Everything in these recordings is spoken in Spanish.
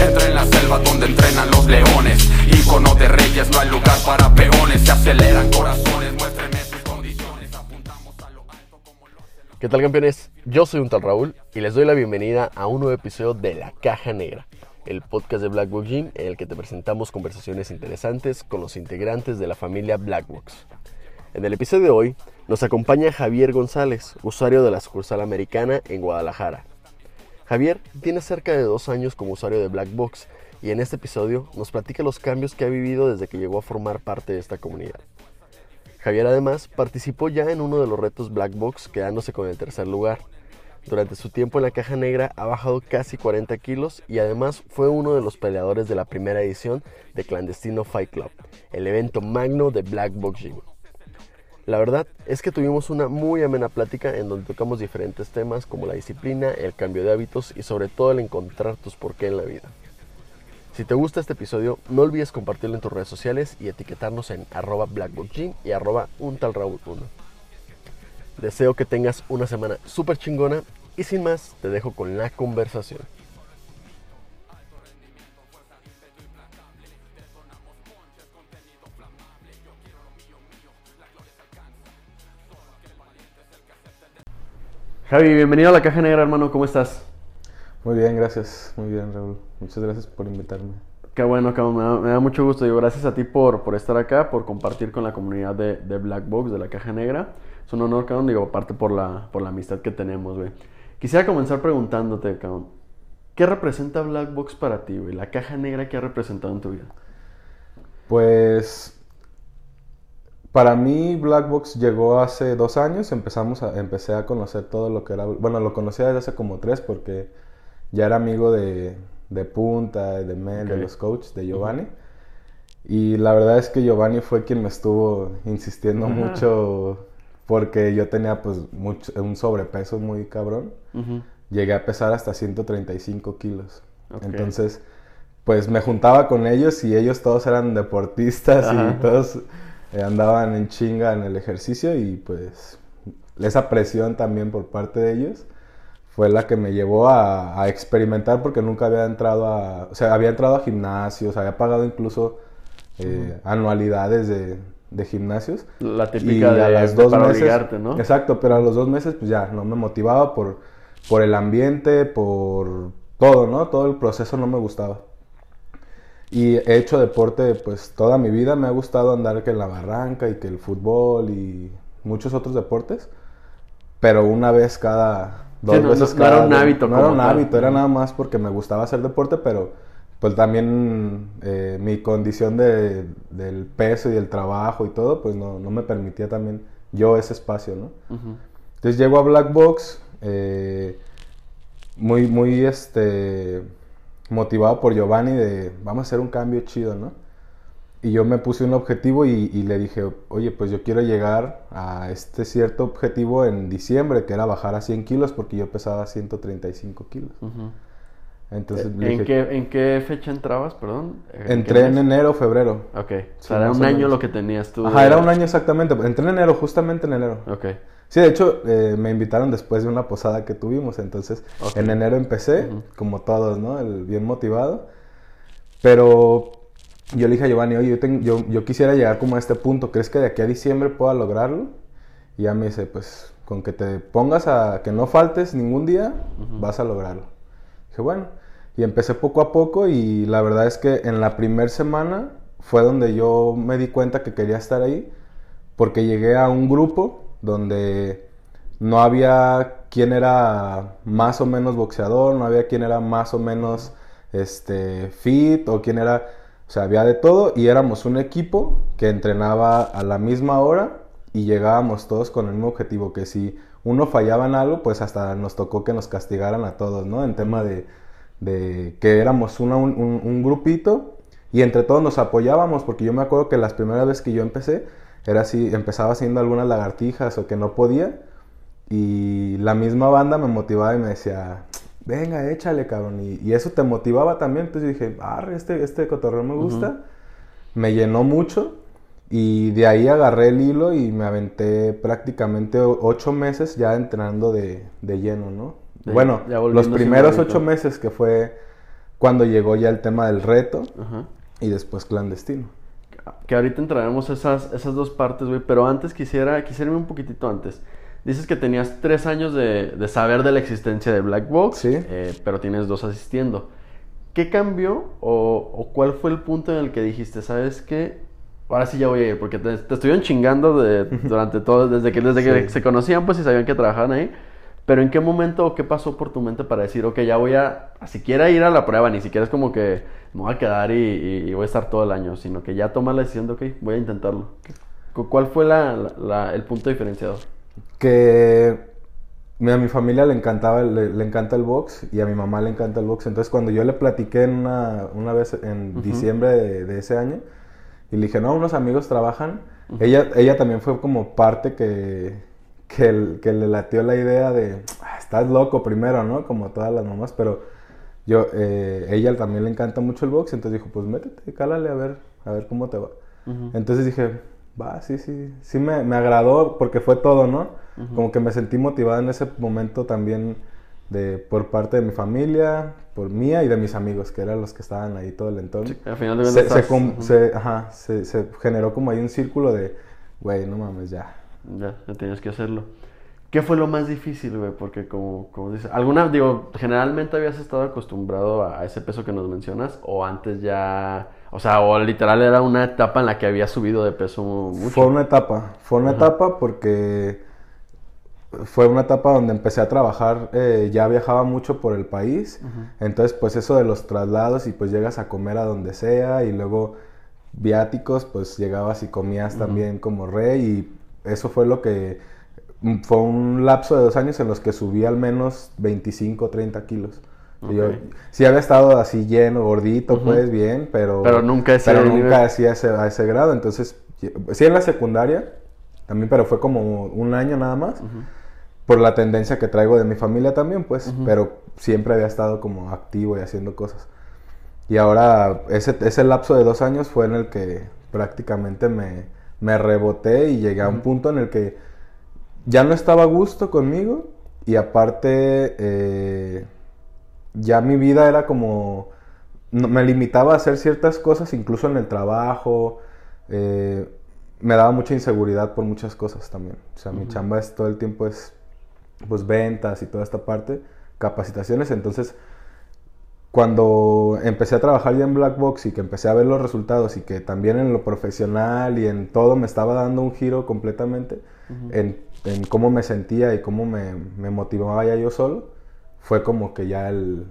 Entra en la selva donde entrenan los leones Icono de reyes, no hay lugar para peones Se aceleran corazones, muéstrenme sus condiciones Apuntamos a lo alto como lo. ¿Qué tal campeones? Yo soy un tal Raúl y les doy la bienvenida a un nuevo episodio de La Caja Negra, el podcast de Black Box Gym en el que te presentamos conversaciones interesantes con los integrantes de la familia Blackbox. En el episodio de hoy nos acompaña Javier González, usuario de la sucursal americana en Guadalajara. Javier tiene cerca de dos años como usuario de Blackbox y en este episodio nos platica los cambios que ha vivido desde que llegó a formar parte de esta comunidad. Javier además participó ya en uno de los retos Black Box quedándose con el tercer lugar. Durante su tiempo en la caja negra ha bajado casi 40 kilos y además fue uno de los peleadores de la primera edición de Clandestino Fight Club, el evento magno de Black Box Gym. La verdad es que tuvimos una muy amena plática en donde tocamos diferentes temas como la disciplina, el cambio de hábitos y sobre todo el encontrar tus por qué en la vida. Si te gusta este episodio, no olvides compartirlo en tus redes sociales y etiquetarnos en arroba y arroba un tal Raúl 1. Deseo que tengas una semana súper chingona y sin más, te dejo con la conversación. Javi, bienvenido a la Caja Negra, hermano, ¿cómo estás? Muy bien, gracias. Muy bien, Raúl. Muchas gracias por invitarme. Qué bueno, cabrón, me da, me da mucho gusto. Digo, gracias a ti por, por estar acá, por compartir con la comunidad de, de Black Box, de la Caja Negra. Es un honor, cabrón, digo, aparte por la, por la amistad que tenemos, güey. Quisiera comenzar preguntándote, cabrón, ¿qué representa Black Box para ti, güey? La Caja Negra, ¿qué ha representado en tu vida? Pues para mí Black Box llegó hace dos años. Empezamos a, empecé a conocer todo lo que era. Bueno, lo conocía desde hace como tres porque ya era amigo de, de Punta, de Mel, de los coaches, de Giovanni. Y la verdad es que Giovanni fue quien me estuvo insistiendo mucho porque yo tenía pues mucho, un sobrepeso muy cabrón. Llegué a pesar hasta 135 kilos. Entonces, pues me juntaba con ellos y ellos todos eran deportistas Ajá. y todos eh, andaban en chinga en el ejercicio y pues esa presión también por parte de ellos fue la que me llevó a, a experimentar porque nunca había entrado a, o sea, había entrado a gimnasios, había pagado incluso eh, anualidades de, de gimnasios. La Y típica de, a las de dos para meses, obligarte, ¿no? Exacto, pero a los dos meses pues ya no me motivaba por, por el ambiente, por todo, ¿no? Todo el proceso no me gustaba. Y he hecho deporte pues toda mi vida, me ha gustado andar que en la barranca y que el fútbol y muchos otros deportes, pero una vez cada dos Sí, no- veces no- no era cada un hábito No era un tal. hábito, era nada más porque me gustaba hacer deporte, pero pues también eh, mi condición de, del peso y el trabajo y todo, pues no, no me permitía también yo ese espacio, ¿no? Ujú. Entonces llego a Black Box, eh, muy, muy, este, motivado por Giovanni de, vamos a hacer un cambio chido, ¿no? Y yo me puse un objetivo y, y le dije, oye, pues yo quiero llegar a este cierto objetivo en diciembre, que era bajar a 100 kilos, porque yo pesaba 135 kilos. Ujú. Entonces le ¿En dije, qué, ¿En qué fecha entrabas, perdón? ¿En qué entré en enero, febrero. Ok, o sea, era un año lo que tenías tú. Ajá, de- era un año exactamente. Entré en enero, justamente en enero. Ok, Sí, de hecho, eh, me invitaron después de una posada que tuvimos, entonces en enero empecé, como todos, ¿no? El bien motivado. Pero yo le dije a Giovanni, oye, yo, ten- yo, yo quisiera llegar como a este punto, ¿crees que de aquí a diciembre pueda lograrlo? Y ya me dice, pues con que te pongas a que no faltes ningún día, vas a lograrlo. Dije, bueno, y empecé poco a poco y la verdad es que en la primera semana fue donde yo me di cuenta que quería estar ahí porque llegué a un grupo donde no había quien era más o menos boxeador, no había quien era más o menos este, fit o quien era, o sea, había de todo y éramos un equipo que entrenaba a la misma hora y llegábamos todos con el mismo objetivo, que si uno fallaba en algo, pues hasta nos tocó que nos castigaran a todos, ¿no? En tema de, de que éramos una- un, un- grupito y entre todos nos apoyábamos, porque yo me acuerdo que las primeras veces que yo empecé, era así, empezaba haciendo algunas lagartijas o que no podía, y la misma banda me motivaba y me decía, venga, échale, cabrón, y, y eso te motivaba también, entonces yo dije, ah, este, este cotorreo me gusta, me llenó mucho, Y de ahí agarré el hilo y me aventé prácticamente ocho meses ya entrenando de, de lleno, ¿no? Bueno, los primeros ocho meses que fue cuando llegó ya el tema del reto Ajá. y después clandestino. Que ahorita entraremos esas, esas dos partes, güey. Pero antes quisiera, quisiera irme un poquitito antes. Dices que tenías tres años de, de saber de la existencia de Black Box, Sí. eh, pero tienes dos asistiendo. ¿Qué cambió o, o cuál fue el punto en el que dijiste, sabes qué? Ahora sí ya voy a ir, porque te, te estuvieron chingando de- durante todo, desde que, desde que se conocían, pues y sabían que trabajaban ahí. Pero ¿en qué momento o qué pasó por tu mente para decir, ok, ya voy a, a siquiera ir a la prueba, ni siquiera es como que me voy a quedar y, y- y voy a estar todo el año, sino que ya toma la decisión de, ok, voy a intentarlo. ¿Qué- cu- ¿Cuál fue la- la- la- el punto diferenciador? Que a mi familia le encantaba, le, le encanta el box y a mi mamá le encanta el box. Entonces cuando yo le platiqué en una, una vez en diciembre de, de ese año y le dije, no, unos amigos trabajan, ella, ella también fue como parte que, que, el- que le latió la idea de, "Ah, estás loco primero, ¿no? Como todas las mamás, pero yo, eh, ella también le encanta mucho el box, entonces dijo, pues métete, cálale a ver, a ver cómo te va. Entonces dije, va, sí, sí, sí me, me agradó porque fue todo, ¿no? Como que me sentí motivada en ese momento también de, por parte de mi familia, por mía y de mis amigos, que eran los que estaban ahí todo el entorno. Sí, al final de se, se com- ujú. se- ajá, se- se generó como ahí un círculo de, güey, no mames, ya. Ya, ya tienes que hacerlo. ¿Qué fue lo más difícil, güey? Porque como, como dices, alguna, digo, generalmente habías estado acostumbrado a, a ese peso que nos mencionas o antes ya, o sea, o literal era una etapa en la que habías subido de peso mucho. Fue una etapa, fue una etapa porque fue una etapa donde empecé a trabajar, eh, ya viajaba mucho por el país, entonces pues eso de los traslados y pues llegas a comer a donde sea y luego viáticos, pues llegabas y comías también como rey y eso fue lo que mm, fue un lapso de dos años en los que subí al menos 25, 30 kilos. Y Yo sí había estado así lleno, gordito, pues bien, pero, Pero nunca ese pero nunca así a ese, a ese grado. Entonces, sí en la secundaria, también, pero fue como un año nada más, por la tendencia que traigo de mi familia también, pues, pero siempre había estado como activo y haciendo cosas. Y ahora ese, ese lapso de dos años fue en el que prácticamente me, me reboté y llegué a un punto en el que ya no estaba a gusto conmigo y aparte eh, ya mi vida era como... me limitaba a hacer ciertas cosas, incluso en el trabajo. eh, me daba mucha inseguridad por muchas cosas también. O sea, mi chamba es todo el tiempo es pues ventas y toda esta parte, capacitaciones. Entonces, cuando empecé a trabajar ya en Black Box y que empecé a ver los resultados y que también en lo profesional y en todo me estaba dando un giro completamente en, en cómo me sentía y cómo me, me motivaba ya yo solo, fue como que ya el,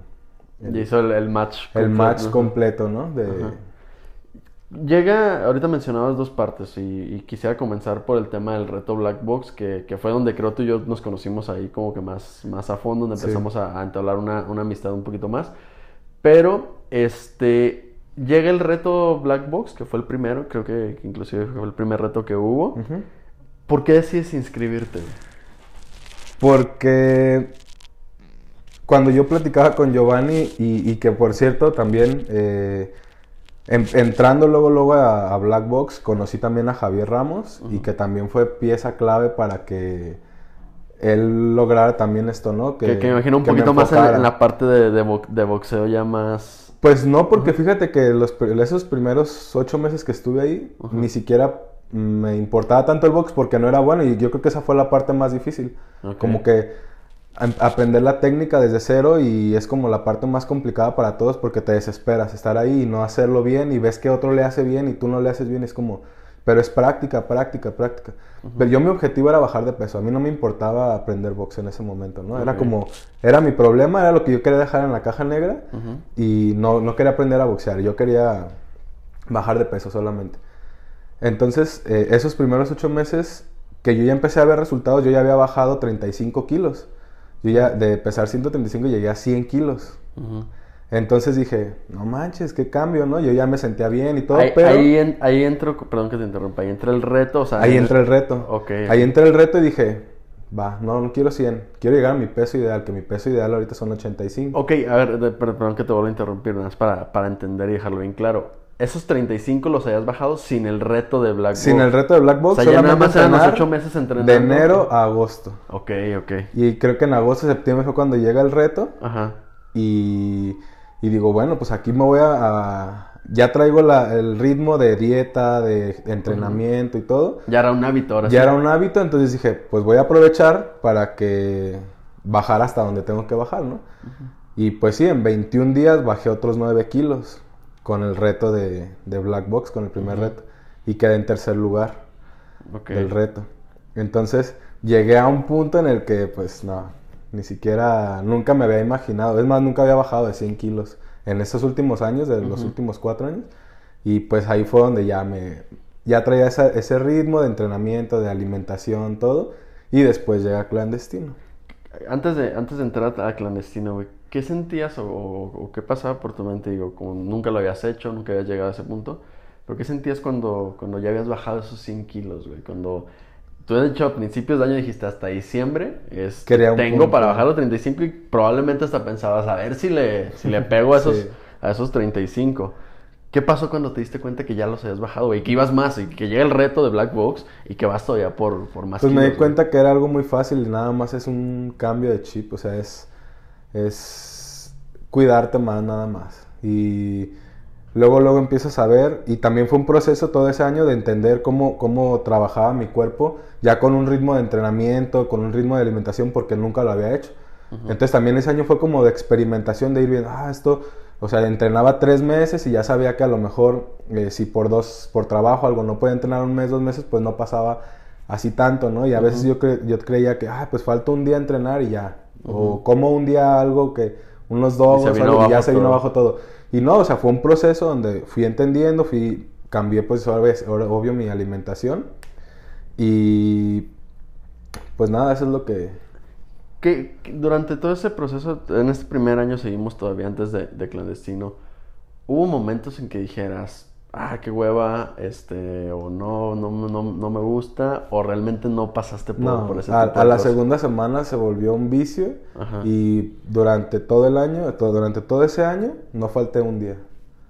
el, Y hizo el, el match. el completo, match completo, ¿no? De. Llega, ahorita mencionabas dos partes y, y quisiera comenzar por el tema del reto Black Box, que, que fue donde creo tú y yo nos conocimos ahí como que más, más a fondo, donde Sí. empezamos a, a entablar una, una amistad un poquito más. Pero, este, llega el reto Black Box, que fue el primero, creo que, que inclusive fue el primer reto que hubo. ¿Por qué decides inscribirte? Porque cuando yo platicaba con Giovanni y, y que por cierto también eh, en- entrando luego luego a, a Black Box conocí también a Javier Ramos y que también fue pieza clave para que él lograra también esto, ¿no? Que, que me imagino un poquito más en, la parte de, de bo- de boxeo ya más... Pues no, porque fíjate que los, esos primeros ocho meses que estuve ahí, ni siquiera me importaba tanto el box porque no era bueno y yo creo que esa fue la parte más difícil. Como que aprender la técnica desde cero y es como la parte más complicada para todos porque te desesperas estar ahí y no hacerlo bien y ves que otro le hace bien y tú no le haces bien, es como, pero es práctica, práctica, práctica. Pero yo mi objetivo era bajar de peso, a mí no me importaba aprender box en ese momento, ¿no? Era Ok. como, era mi problema, era lo que yo quería dejar en la caja negra y no, no quería aprender a boxear, yo quería bajar de peso solamente. Entonces, eh, esos primeros ocho meses que yo ya empecé a ver resultados, yo ya había bajado 35 kilos. Yo ya de pesar 135 llegué a 100 kilos. Ujú. Entonces dije, no manches, qué cambio, ¿no? Yo ya me sentía bien y todo, Ahí, pero ahí, en- ahí entro, perdón que te interrumpa, ahí entra el reto, o sea... ahí en- entra el reto. Ok. Ahí entra el reto y dije, va, no, no quiero 100, quiero llegar a mi peso ideal, que mi peso ideal ahorita son 85. Ok, a ver, perdón que te vuelvo a interrumpir, nada más para, para entender y dejarlo bien claro. esos 35 los habías bajado sin el reto de Black Sin el reto de Black Box, O sea, ya nada más eran los entrenar ocho meses entrenando. De enero a agosto. Ok, ok. Y creo que en agosto, septiembre fue cuando llega el reto. Ajá. Y, y digo, bueno, pues aquí me voy a... a- ya traigo la- el ritmo de dieta, de entrenamiento y todo. Ya era un hábito ahora Ya sí. era un hábito, entonces dije, pues voy a aprovechar para que bajar hasta donde tengo que bajar, ¿no? Y pues sí, en 21 días bajé otros 9 kilos con el reto de, de Black Box, con el primer reto. Y quedé en tercer lugar Ok. del reto. Entonces llegué a un punto en el que pues no, ni siquiera, nunca me había imaginado, es más, nunca había bajado de 100 kilos en estos últimos años, de los últimos cuatro años. Y pues ahí fue donde ya me, ya traía esa- ese ritmo de entrenamiento, de alimentación, todo. Y después llega clandestino. Antes de, antes de entrar a clandestino, güey, ¿qué sentías o, o- o qué pasaba por tu mente? Digo, como nunca lo habías hecho, nunca habías llegado a ese punto. ¿Pero qué sentías cuando, cuando ya habías bajado esos 100 kilos, güey? Cuando tú has dicho a principios de año dijiste hasta diciembre, es, un tengo punto. para bajar los 35 y probablemente hasta pensabas a ver si le, si le pego a esos, Sí. a esos 35. ¿Qué pasó cuando te diste cuenta que ya los habías bajado, güey? Que ibas más y que llega el reto de Black Box y que vas todavía por, por más Pues me kilos, di güey? cuenta que era algo muy fácil y nada más es un cambio de chip, o sea, es, es cuidarte más nada más. Y luego, luego empiezas a ver, y también fue un proceso todo ese año de entender cómo, cómo trabajaba mi cuerpo, ya con un ritmo de entrenamiento, con un ritmo de alimentación, porque nunca lo había hecho. Entonces también ese año fue como de experimentación, de ir viendo, ah, esto, o sea, entrenaba tres meses y ya sabía que a lo mejor eh, si por dos, por trabajo algo no podía entrenar un mes, dos meses, pues no pasaba así tanto, ¿no? Y a veces yo, cre- yo creía que, ah, pues falta un día entrenar y ya. O como un día algo que, unos dos, vino algo, y ya se vino todo. abajo todo. Y no, o sea, fue un proceso donde fui entendiendo, fui, cambié pues ahora- ahora, obvio mi alimentación. Y pues nada, eso es lo que... que que durante todo ese proceso, en este primer año seguimos todavía antes de, de clandestino, hubo momentos en que dijeras, ah, qué hueva, este, o no, no, no, no me gusta, o realmente no pasaste por, No, por ese a, tipo a de la cosas? segunda semana se volvió un vicio Ajá. y durante todo el año, durante todo ese año, no falté un día.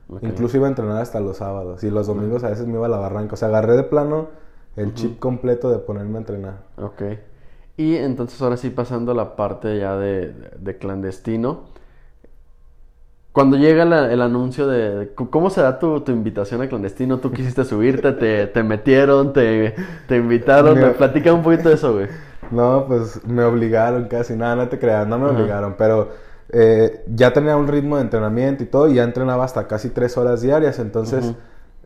Ok. Incluso iba a entrenar hasta los sábados y los domingos a veces me iba a la barranca. O sea, agarré de plano el chip completo de ponerme a entrenar. Ok. Y entonces ahora sí pasando a la parte ya de, de clandestino. Cuando llega la- el anuncio de, cómo se da tu, tu invitación a clandestino, tú quisiste subirte, te, te metieron, te, te invitaron, Me- platica un poquito de eso, güey. No, pues me obligaron casi, nada, no te creas, no me Ajá. obligaron, pero eh, ya tenía un ritmo de entrenamiento y todo, y ya entrenaba hasta casi tres horas diarias, entonces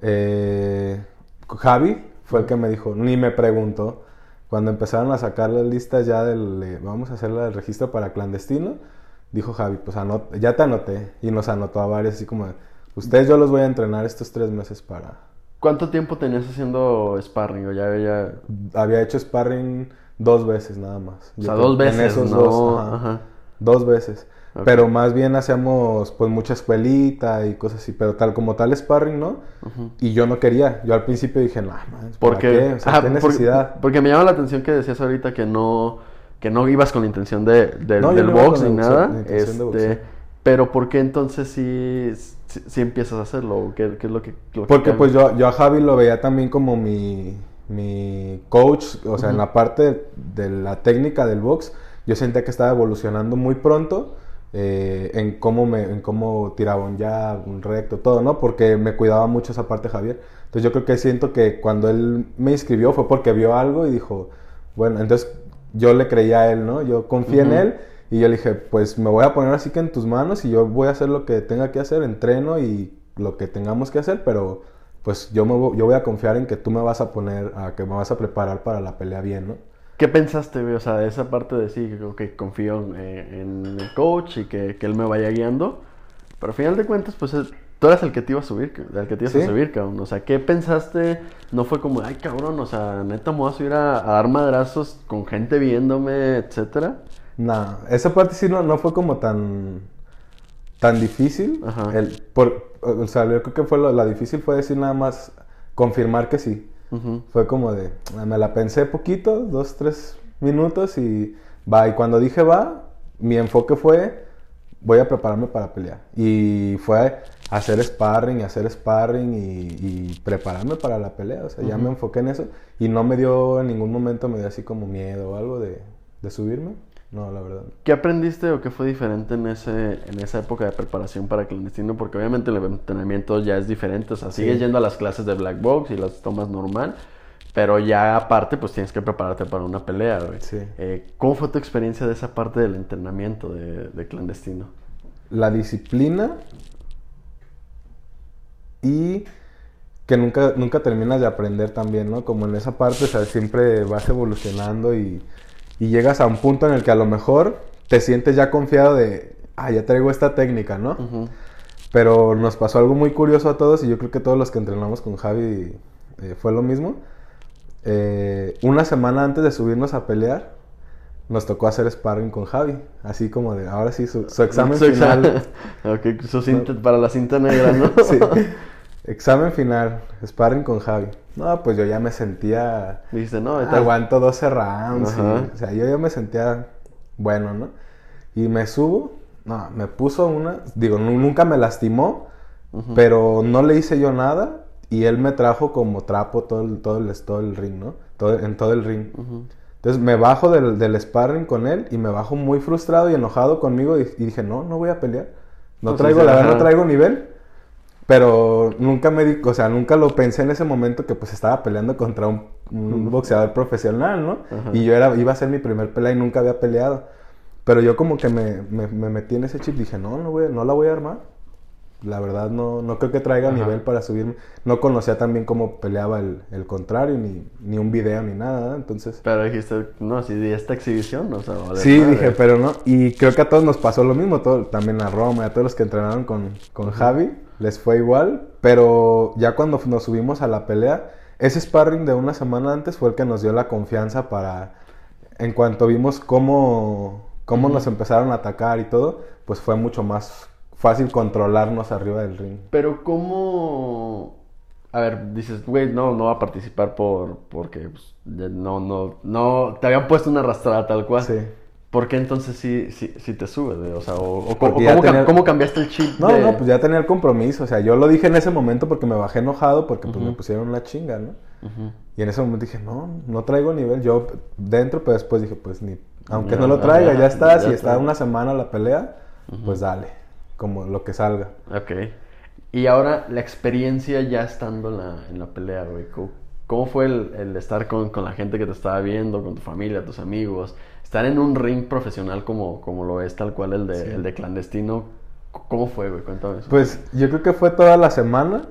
eh, Javi fue el que me dijo, ni me preguntó, cuando empezaron a sacar las listas ya del, eh, vamos a hacer el registro para clandestino, dijo Javi, pues anot- ya te anoté, y nos anotó a varios, así como, ustedes yo los voy a entrenar estos tres meses para... ¿Cuánto tiempo tenías haciendo sparring? O ya, ya... Había hecho sparring dos veces nada más. O sea, dos en veces, esos ¿no? dos, ajá. Ajá. Dos veces. Pero más bien hacíamos pues mucha escuelita y cosas así. Pero tal como tal sparring, ¿no? Y yo no quería. Yo al principio dije, no, man, ¿por Porque, qué? O sea, ajá, ¿qué por- necesidad? porque me llama la atención que decías ahorita que no, que no ibas con la intención de, de- No, del box ni nada. la este, pero ¿por qué entonces sí, sí, sí empiezas a hacerlo? ¿O ¿Qué, qué es lo que, lo Porque pues yo, yo a Javi lo veía también como mi, mi coach. O sea, en la parte de la técnica del box, yo sentía que estaba evolucionando muy pronto. eh, en cómo me en cómo tiraba un jab, un recto, todo, ¿no? Porque me cuidaba mucho esa parte Javier. Entonces yo creo que siento que cuando él me inscribió fue porque vio algo y dijo, bueno, entonces yo le creía a él, ¿no? Yo confié en él y yo le dije, pues me voy a poner así que en tus manos y yo voy a hacer lo que tenga que hacer, entreno y lo que tengamos que hacer, pero pues yo, me, yo voy a confiar en que tú me vas a poner, a que me vas a preparar para la pelea bien, ¿no? ¿Qué pensaste, güey? O sea, de esa parte de sí, que confío en, eh, en el coach y que, que él me vaya guiando. Pero al final de cuentas, pues es- tú eras el que te iba a subir, el que te ibas Sí. a subir, cabrón. O sea, ¿qué pensaste? No fue como, ay, cabrón, o sea, neta me voy a subir a, a dar madrazos con gente viéndome, etcétera. Nah, esa parte sí no, no fue como tan, tan difícil. Ajá. El, por, o sea, yo creo que fue lo, la difícil fue decir nada más, confirmar que sí. Fue como de, ah, me la pensé poquito, dos, tres minutos y va. Y cuando dije va, mi enfoque fue, voy a prepararme para pelear. Y fue hacer sparring y hacer sparring y, y prepararme para la pelea. O sea, ya me enfoqué en eso y no me dio, en ningún momento me dio así como miedo o algo de, de subirme. No, la verdad. ¿Qué aprendiste o qué fue diferente en, ese, en esa época de preparación para clandestino? Porque obviamente el entrenamiento ya es diferente. O sea, sigues yendo a las clases de black box y las tomas normal. Pero ya aparte, pues tienes que prepararte para una pelea, güey. Sí. Eh, ¿Cómo fue tu experiencia de esa parte del entrenamiento de, de clandestino? La disciplina y que nunca, nunca terminas de aprender también, ¿no? Como en esa parte, o sea, siempre vas evolucionando y, y llegas a un punto en el que a lo mejor te sientes ya confiado de, ah, ya traigo esta técnica, ¿no? Pero nos pasó algo muy curioso a todos y yo creo que todos los que entrenamos con Javi eh, fue lo mismo. Eh, una semana antes de subirnos a pelear, nos tocó hacer sparring con Javi. Así como de, ahora sí, su, su examen Su final. examen. Ok, su cinta- para la cinta negra, ¿no? sí. Examen final, sparring con Javi. No, pues yo ya me sentía... Dijiste, no, Aguanto 12 rounds. y- o sea, yo ya me sentía bueno, ¿no? Y me subo. No, me puso una... Digo, nu- nunca me lastimó, pero no le hice yo nada. Y él me trajo como trapo todo el, todo el, todo el ring, ¿no? Todo, en todo el ring. Entonces me bajo del, del sparring con él y me bajo muy frustrado y enojado conmigo y, y dije, no, no voy a pelear. No Pues traigo, sí, la verdad, no traigo nivel. Pero nunca me di, o sea, nunca lo pensé en ese momento que pues estaba peleando contra un, un boxeador profesional, ¿no? Y yo era, iba a ser mi primer pelea y nunca había peleado. Pero yo como que me, me- me metí en ese chip, dije, no, no, voy, no la voy a armar. La verdad no, no creo que traiga Ajá. nivel para subirme. No conocía también cómo peleaba el, el contrario, ni, ni un video, ni nada, ¿no? Entonces... Pero dijiste, no, si di esta exhibición, o sea, vale Sí, madre. dije, pero no. Y creo que a todos nos pasó lo mismo, todo, también a Roma, y a todos los que entrenaron con, con Javi, les fue igual. Pero ya cuando nos subimos a la pelea, ese sparring de una semana antes fue el que nos dio la confianza para, en cuanto vimos cómo, cómo nos empezaron a atacar y todo, pues fue mucho más fácil controlarnos arriba del ring. Pero cómo... A ver, dices, güey, no, no va a participar por, porque pues, no, no, no, te habían puesto una arrastrada tal cual. Sí. ¿Por qué entonces sí, sí, sí te subes, güey? O sea, o, o- o cómo, cómo cambiaste el chip No, de- no, pues ya tenía el compromiso. O sea, yo lo dije en ese momento porque me bajé enojado porque pues, me pusieron una chinga, ¿no? Y en ese momento dije, no, no traigo nivel. Yo dentro, pero después dije, pues ni, aunque no lo traiga, ya, ya está. ya si está está. una semana la pelea, pues dale, como lo que salga. Ok. Y ahora la experiencia ya estando en la, en la pelea, güey. ¿Cómo, fue el, el estar con, con la gente que te estaba viendo, con tu familia, tus amigos? Estar en un ring profesional como, como lo es tal cual el de, Sí. el de clandestino. ¿Cómo fue, güey? Cuéntame eso. Pues yo creo que fue toda la semana,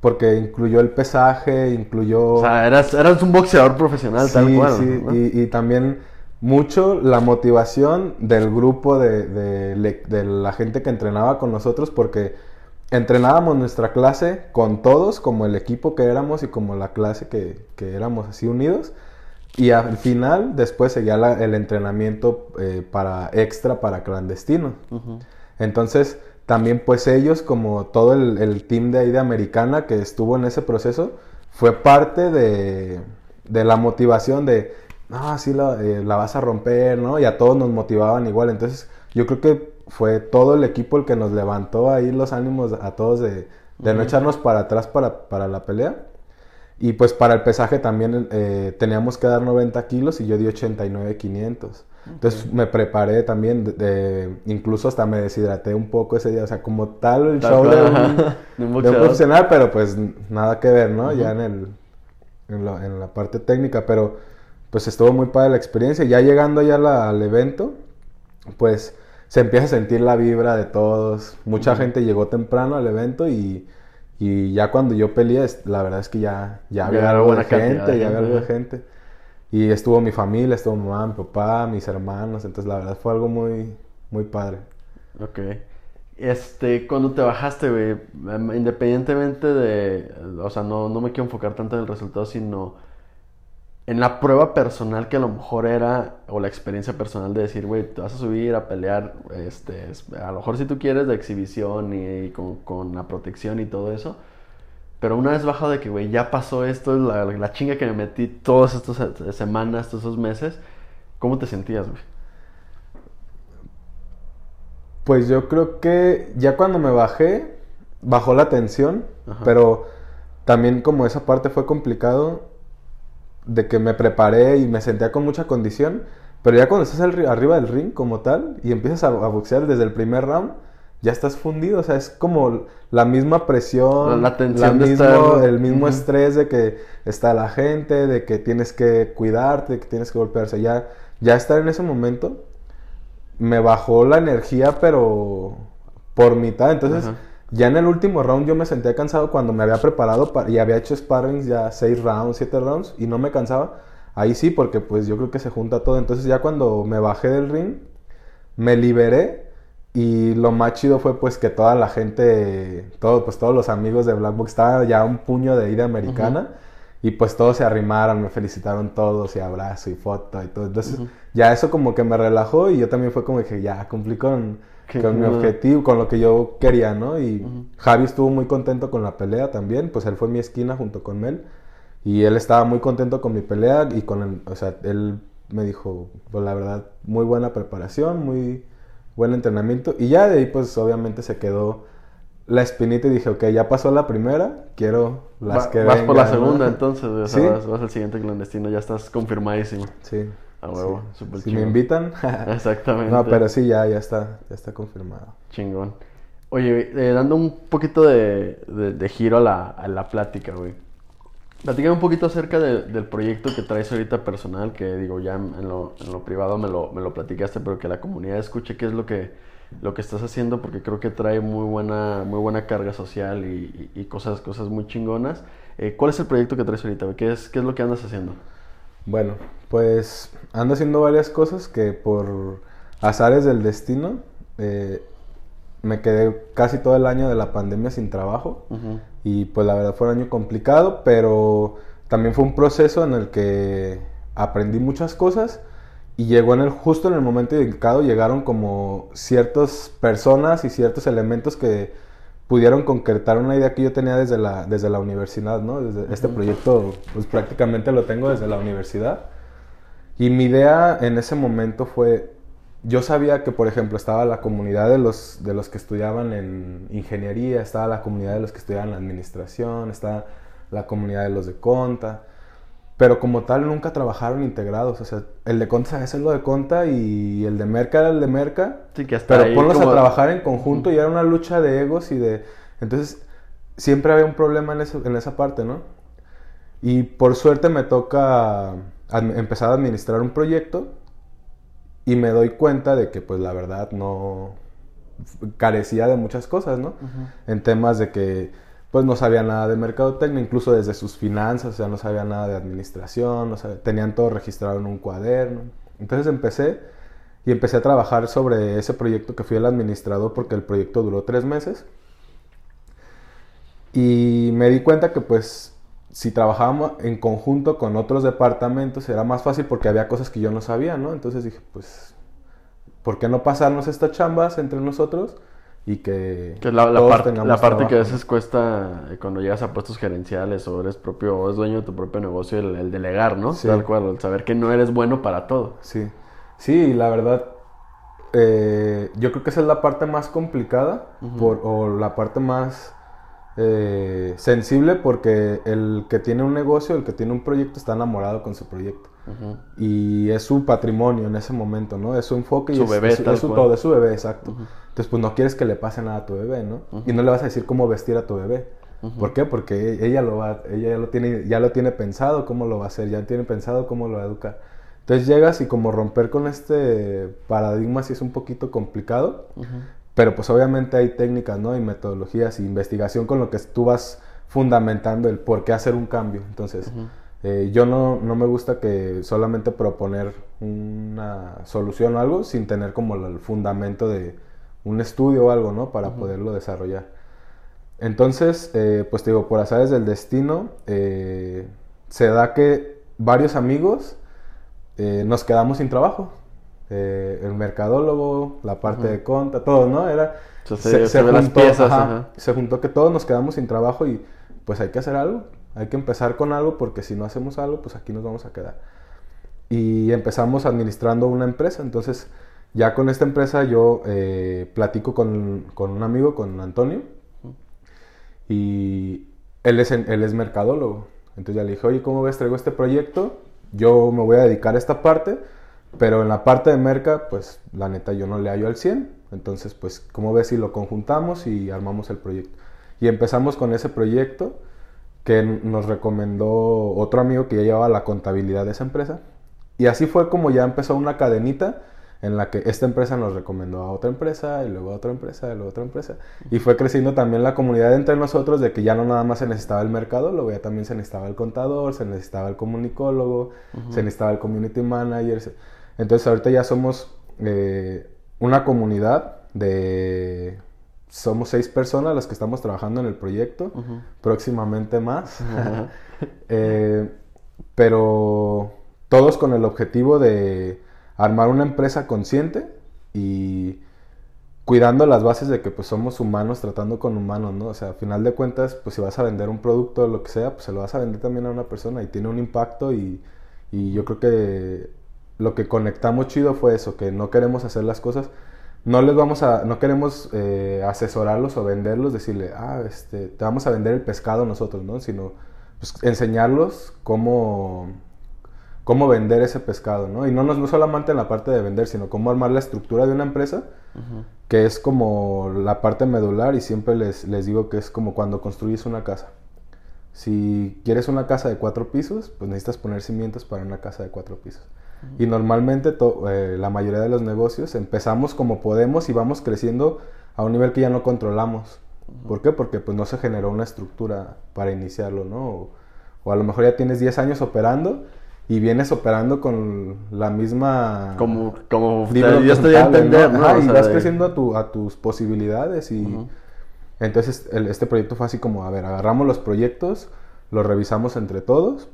porque incluyó el pesaje, incluyó... o sea, eras, eras un boxeador profesional tal Sí, cual. sí, ¿no? y, y también mucho la motivación del grupo de, de la gente que entrenaba con nosotros, porque entrenábamos nuestra clase con todos, como el equipo que éramos y como la clase que, que éramos así unidos. Y al final, después seguía la- el entrenamiento eh, para extra para clandestino. Entonces, también pues ellos, como todo el, el team de ahí de Americana que estuvo en ese proceso, fue parte de, de la motivación de, no, sí la, eh, la vas a romper, ¿no? Y a todos nos motivaban igual. Entonces, yo creo que fue todo el equipo el que nos levantó ahí los ánimos a todos de, de no echarnos para atrás para, para la pelea. Y pues para el pesaje también eh, teníamos que dar 90 kilos y yo di 89 500. Entonces me preparé también, de- de- incluso hasta me deshidraté un poco ese día. O sea, como tal el show de un, de un profesional, pero pues nada que ver, ¿no? Ya en, el, en, lo- en la parte técnica, pero pues estuvo muy padre la experiencia. Ya llegando ya la- al evento, pues se empieza a sentir la vibra de todos. Mucha gente llegó temprano al evento y, y ya cuando yo peleé, la verdad es que ya, ya había algo buena de gente, de ya había algo de gente. Y estuvo mi familia, estuvo mi mamá, mi papá, mis hermanos. Entonces la verdad fue algo muy, muy padre. Ok. Este, cuando te bajaste, güey, em, independientemente de, o sea, no, no me quiero enfocar tanto en el resultado, sino en la prueba personal que a lo mejor era, o la experiencia personal de decir, güey, te vas a subir a pelear, este, es- a lo mejor si tú quieres de exhibición y, y con, con la protección y todo eso, pero una vez bajado de que, güey, ya pasó esto, la, la chinga que me metí todas estas se- semanas, todos esos meses, ¿cómo te sentías, güey? Pues yo creo que ya cuando me bajé, bajó la tensión, Ajá. pero también como esa parte fue complicado de que me preparé y me sentía con mucha condición, pero ya cuando estás arriba del ring como tal y empiezas a, a boxear desde el primer round, ya estás fundido, o sea, es como la misma presión, La- la tensión de mismo- estar- el mismo Ujú. estrés de que está la gente, de que tienes que cuidarte, de que tienes que golpearse, ya, ya estar en ese momento me bajó la energía, pero por mitad. Entonces. Ya en el último round yo me sentía cansado cuando me había preparado pa- y había hecho sparrings ya seis rounds, siete rounds y no me cansaba. Ahí sí, porque pues yo creo que se junta todo. Entonces, ya cuando me bajé del ring, me liberé y lo más chido fue pues que toda la gente, todo, pues todos los amigos de Black Box estaba ya un puño de ida americana. Y pues todos se arrimaron, me felicitaron todos y abrazo y foto y todo. Entonces ya eso como que me relajó y yo también fue como que ya cumplí con, Con mi objetivo, con lo que yo quería, ¿no? Y. Javi estuvo muy contento con la pelea también, pues él fue mi esquina junto con Mel. Y él estaba muy contento con mi pelea y con el, o sea, él me dijo, pues la verdad, muy buena preparación, muy buen entrenamiento. Y ya de ahí pues obviamente se quedó la espinita y dije, ok, ya pasó la primera, quiero las Va- que vas por la vengan, ¿no?". segunda entonces, o sea, Sí. vas, vas al siguiente clandestino, ya estás confirmadísimo. Sí. A huevo, sí. súper Si chido. me invitan. Exactamente. no, pero sí, ya, ya está, ya está confirmado. Chingón. Oye, eh, dando un poquito de, de- de giro a la, a la plática, güey. Platícame un poquito acerca de- del proyecto que traes ahorita personal, que digo, ya en lo, en lo privado me lo, me lo platicaste, pero que la comunidad escuche qué es lo que, lo que estás haciendo, porque creo que trae muy buena, muy buena carga social y, y- y cosas, cosas muy chingonas. Eh, ¿Cuál es el proyecto que traes ahorita? güey? ¿Qué es, ¿Qué es lo que andas haciendo? Bueno, pues ando haciendo varias cosas que por azares del destino eh, me quedé casi todo el año de la pandemia sin trabajo. Y pues la verdad fue un año complicado, pero también fue un proceso en el que aprendí muchas cosas y llegó en el justo en el momento indicado llegaron como ciertas personas y ciertos elementos que pudieron concretar una idea que yo tenía desde la, desde la universidad, ¿no? Desde este proyecto pues prácticamente lo tengo desde la universidad. Y mi idea en ese momento fue, yo sabía que, por ejemplo, estaba la comunidad de los, de los que estudiaban en ingeniería, estaba la comunidad de los que estudiaban en administración, estaba la comunidad de los de conta, pero como tal nunca trabajaron integrados. O sea, el de conta hacer lo de conta y el de merca era el de merca, Sí, que hasta pero ahí ponlos como- a trabajar en conjunto y era una lucha de egos y de... Entonces, siempre había un problema en, eso- en esa parte, ¿no? Y por suerte me toca empezar a administrar un proyecto y me doy cuenta de que pues la verdad no carecía de muchas cosas, ¿no? En temas de que pues no sabía nada de mercadotecnia, incluso desde sus finanzas, o sea, no sabía nada de administración, tenían todo registrado en un cuaderno. Entonces empecé y empecé a trabajar sobre ese proyecto que fui el administrador porque el proyecto duró tres meses. Y me di cuenta que pues si trabajábamos en conjunto con otros departamentos era más fácil porque había cosas que yo no sabía, ¿no? Entonces dije, pues, ¿por qué no pasarnos estas chambas entre nosotros? Y que, Que la, la todos la parte que a veces cuesta eh, cuando llegas a puestos gerenciales o eres propio o eres dueño de tu propio negocio, el, el delegar, ¿no? Sí. Tal cual, el saber que no eres bueno para todo. Sí, sí, la verdad, eh, yo creo que esa es la parte más complicada por- o la parte más eh, sensible porque el que tiene un negocio, el que tiene un proyecto está enamorado con su proyecto. Ujú. Y es su patrimonio en ese momento, ¿no? Es su enfoque y Su es, bebé, es es su todo, es su bebé, exacto. Entonces, pues no quieres que le pase nada a tu bebé, ¿no? Y no le vas a decir cómo vestir a tu bebé. ¿Por qué? Porque ella lo va, ella ya lo tiene, ya lo tiene pensado cómo lo va a hacer, ya tiene pensado cómo lo va a educar. Entonces llegas y como romper con este paradigma sí es un poquito complicado, pero pues obviamente hay técnicas, ¿no? Y metodologías y investigación con lo que tú vas fundamentando el por qué hacer un cambio. Entonces, eh, yo no, no me gusta que solamente proponer una solución o algo sin tener como el fundamento de un estudio o algo, ¿no? Para poderlo desarrollar. Entonces, eh, pues te digo, por azares del destino, eh, se da que varios amigos eh, nos quedamos sin trabajo. Eh, el mercadólogo, la parte de conta, todo, ¿no? Era, se- se ven las piezas, ajá, ajá. se juntó que todos nos quedamos sin trabajo y pues hay que hacer algo, hay que empezar con algo porque si no hacemos algo, pues aquí nos vamos a quedar. Y empezamos administrando una empresa, entonces ya con esta empresa yo eh, platico con, con un amigo, con Antonio, y él es, él es mercadólogo. Entonces ya le dije, oye, ¿cómo ves? Traigo este proyecto, yo me voy a dedicar a esta parte, pero en la parte de merca, pues la neta yo no le hallo al 100. Entonces, pues, ¿cómo ves si lo conjuntamos y armamos el proyecto? Y empezamos con ese proyecto que nos recomendó otro amigo que ya llevaba la contabilidad de esa empresa. Y así fue como ya empezó una cadenita en la que esta empresa nos recomendó a otra empresa y luego a otra empresa y luego a otra empresa. Y fue creciendo también la comunidad entre nosotros de que ya no nada más se necesitaba el mercadólogo, ya también se necesitaba el contador, se necesitaba el comunicólogo, se necesitaba el community manager. Entonces ahorita ya somos eh, una comunidad de... Somos seis personas las que estamos trabajando en el proyecto, próximamente más. Eh, pero todos con el objetivo de armar una empresa consciente y cuidando las bases de que pues somos humanos tratando con humanos, ¿no? O sea, a final de cuentas, pues si vas a vender un producto o lo que sea, pues se lo vas a vender también a una persona y tiene un impacto y, y yo creo que lo que conectamos chido fue eso, que no queremos hacer las cosas, no les vamos a, no queremos eh, asesorarlos o venderlos, decirle, ah, este, te vamos a vender el pescado nosotros, ¿no? Sino pues, enseñarlos cómo cómo vender ese pescado, ¿no? Y no, no, solamente en la parte de vender, sino cómo armar la estructura de una empresa, que es como la parte medular y siempre les, les digo que es como cuando construyes una casa. Si quieres una casa de cuatro pisos, pues necesitas poner cimientos para una casa de cuatro pisos. Y normalmente eh, la mayoría de los negocios empezamos como podemos y vamos creciendo a un nivel que ya no controlamos. ¿Por qué? Porque pues no se generó una estructura para iniciarlo, ¿no? O, o a lo mejor ya tienes 10 años operando y vienes operando con la misma... Como, como ya estoy a entender, ¿no? y vas creciendo a, tu, a tus posibilidades y... Entonces este proyecto fue así como, a ver, agarramos los proyectos, los revisamos entre todos